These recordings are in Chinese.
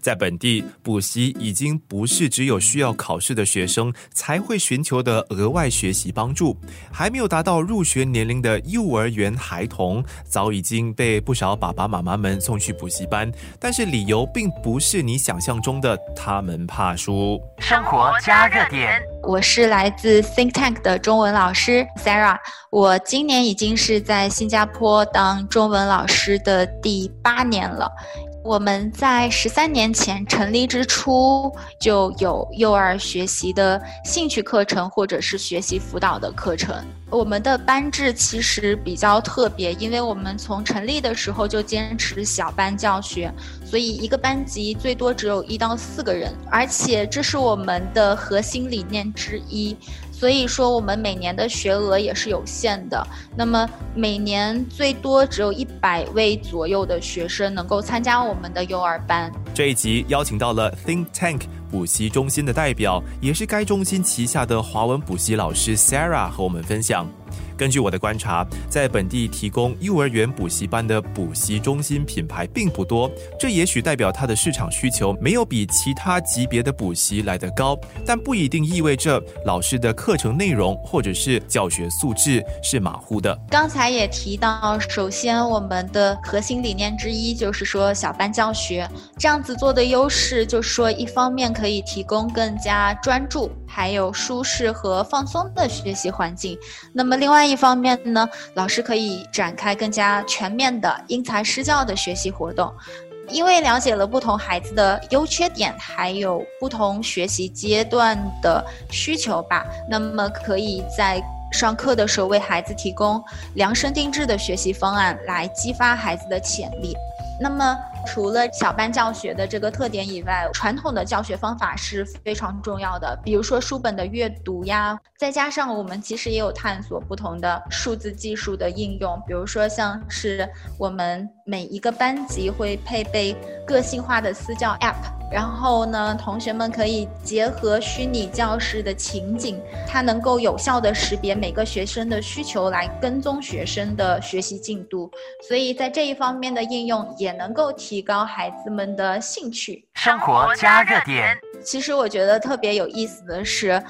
在本地补习已经不是只有需要考试的学生才会寻求的额外学习帮助，还没有达到入学年龄的幼儿园孩童，早已经被不少爸爸妈妈们送去补习班。但是理由并不是你想象中的他们怕输。生活加热点，我是来自 Think Tank 的中文老师 Sarah，我今年已经是在新加坡当中文老师的第八年了。我们在十三年前成立之初就有幼儿学习的兴趣课程，或者是学习辅导的课程。我们的班制其实比较特别，因为我们从成立的时候就坚持小班教学，所以一个班级最多只有一到四个人，而且这是我们的核心理念之一。所以说，我们每年的学额也是有限的。那么每年最多只有一百位左右的学生能够参加我们的幼儿班。这一集邀请到了 Think Tank 补习中心的代表，也是该中心旗下的华文补习老师 Sarah 和我们分享。根据我的观察，在本地提供幼儿园补习班的补习中心品牌并不多，这也许代表它的市场需求没有比其他级别的补习来得高，但不一定意味着老师的课程内容或者是教学素质是马虎的。刚才也提到，首先我们的核心理念之一就是说小班教学，这样子做的优势就是说，一方面可以提供更加专注、还有舒适和放松的学习环境，那么另外。一方面呢，老师可以展开更加全面的因材施教的学习活动，因为了解了不同孩子的优缺点，还有不同学习阶段的需求吧，那么可以在上课的时候为孩子提供量身定制的学习方案，来激发孩子的潜力。那么。除了小班教学的这个特点以外，传统的教学方法是非常重要的。比如说书本的阅读呀，再加上我们其实也有探索不同的数字技术的应用。比如说像是我们每一个班级会配备个性化的私教 App，然后呢，同学们可以结合虚拟教室的情景，它能够有效的识别每个学生的需求，来跟踪学生的学习进度。所以在这一方面的应用也能够提。提高孩子们的兴趣，生活加热点。其实我觉得特别有意思的是。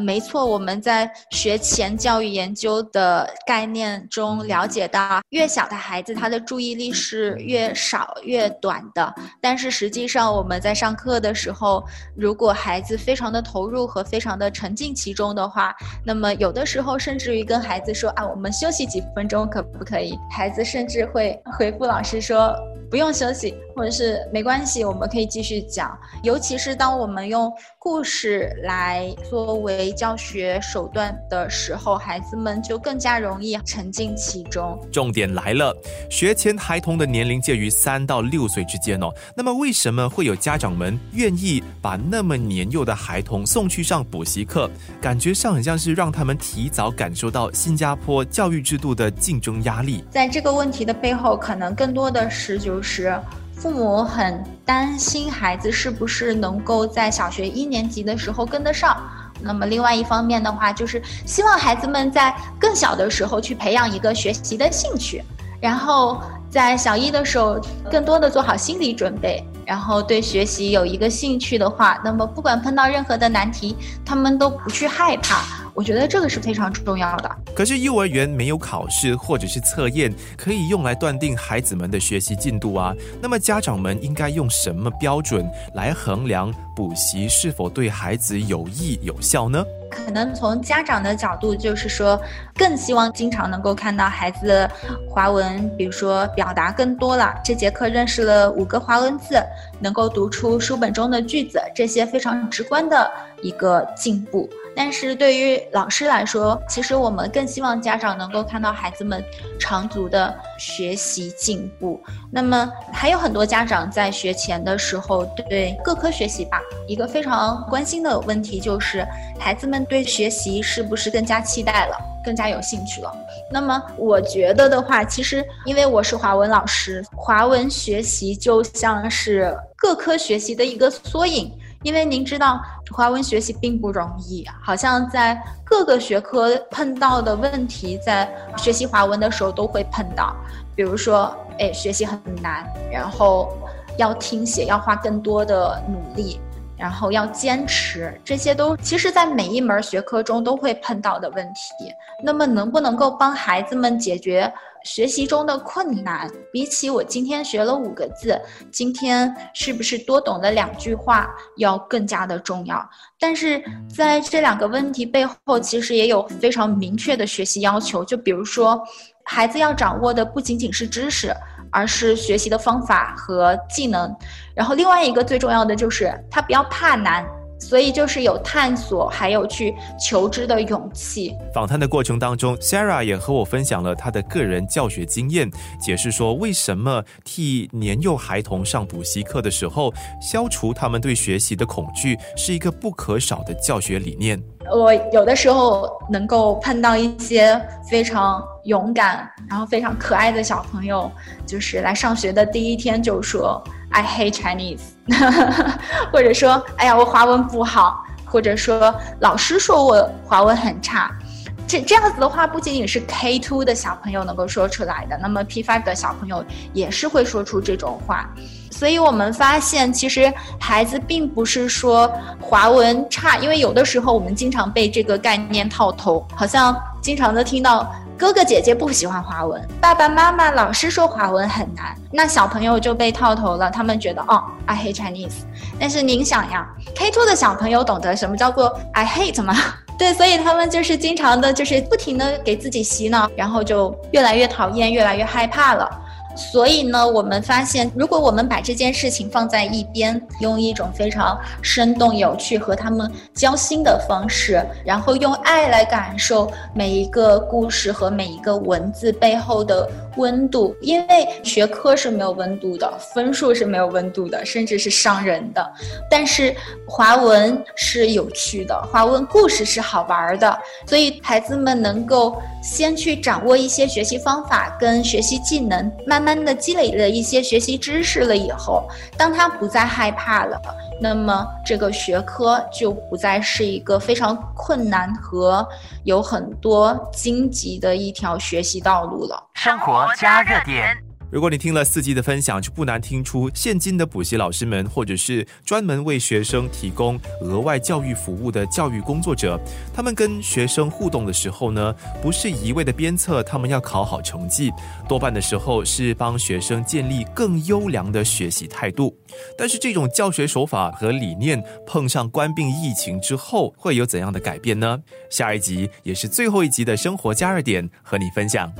没错，我们在学前教育研究的概念中了解到，越小的孩子他的注意力是越少越短的。但是实际上，我们在上课的时候，如果孩子非常的投入和非常的沉浸其中的话，那么有的时候甚至于跟孩子说啊，我们休息几分钟可不可以？孩子甚至会回复老师说不用休息，或者是没关系，我们可以继续讲。尤其是当我们用故事来作为教学手段的时候，孩子们就更加容易沉浸其中。重点来了，学前孩童的年龄介于三到六岁之间哦。那么，为什么会有家长们愿意把那么年幼的孩童送去上补习课？感觉上很像是让他们提早感受到新加坡教育制度的竞争压力。在这个问题的背后，可能更多的是就是父母很担心孩子是不是能够在小学一年级的时候跟得上。那么，另外一方面的话，就是希望孩子们在更小的时候去培养一个学习的兴趣，然后在小一的时候更多的做好心理准备，然后对学习有一个兴趣的话，那么不管碰到任何的难题，他们都不去害怕。我觉得这个是非常重要的。可是幼儿园没有考试或者是测验可以用来断定孩子们的学习进度啊。那么家长们应该用什么标准来衡量补习是否对孩子有益有效呢？可能从家长的角度，就是说更希望经常能够看到孩子华文，比如说表达更多了。这节课认识了五个华文字，能够读出书本中的句子，这些非常直观的一个进步。但是对于老师来说，其实我们更希望家长能够看到孩子们长足的学习进步。那么还有很多家长在学前的时候，对各科学习吧，一个非常关心的问题就是孩子们对学习是不是更加期待了，更加有兴趣了。那么我觉得的话，其实因为我是华文老师，华文学习就像是各科学习的一个缩影。因为您知道，华文学习并不容易，好像在各个学科碰到的问题，在学习华文的时候都会碰到。比如说，哎，学习很难，然后要听写，要花更多的努力。然后要坚持，这些都其实，在每一门学科中都会碰到的问题。那么，能不能够帮孩子们解决学习中的困难？比起我今天学了五个字，今天是不是多懂了两句话，要更加的重要？但是在这两个问题背后，其实也有非常明确的学习要求。就比如说，孩子要掌握的不仅仅是知识。而是学习的方法和技能，然后另外一个最重要的就是他不要怕难。所以就是有探索，还有去求知的勇气。访谈的过程当中，Sarah 也和我分享了她的个人教学经验，解释说为什么替年幼孩童上补习课的时候，消除他们对学习的恐惧是一个不可少的教学理念。我有的时候能够碰到一些非常勇敢，然后非常可爱的小朋友，就是来上学的第一天就说。I hate Chinese，或者说，哎呀，我华文不好，或者说老师说我华文很差，这这样子的话，不仅仅是 K two 的小朋友能够说出来的，那么 P five 的小朋友也是会说出这种话。所以我们发现，其实孩子并不是说华文差，因为有的时候我们经常被这个概念套头，好像经常的听到。哥哥姐姐不喜欢华文，爸爸妈妈老师说华文很难，那小朋友就被套头了。他们觉得哦，I hate Chinese。但是您想呀，K two 的小朋友懂得什么叫做 I hate 吗？对，所以他们就是经常的，就是不停的给自己洗脑，然后就越来越讨厌，越来越害怕了。所以呢，我们发现，如果我们把这件事情放在一边，用一种非常生动有趣和他们交心的方式，然后用爱来感受每一个故事和每一个文字背后的温度，因为学科是没有温度的，分数是没有温度的，甚至是伤人的。但是华文是有趣的，华文故事是好玩的，所以孩子们能够先去掌握一些学习方法跟学习技能，慢。慢慢的积累了一些学习知识了以后，当他不再害怕了，那么这个学科就不再是一个非常困难和有很多荆棘的一条学习道路了。生活加热点。如果你听了四季的分享，就不难听出现今的补习老师们，或者是专门为学生提供额外教育服务的教育工作者，他们跟学生互动的时候呢，不是一味的鞭策他们要考好成绩，多半的时候是帮学生建立更优良的学习态度。但是这种教学手法和理念碰上官病疫情之后，会有怎样的改变呢？下一集也是最后一集的生活加热点，和你分享。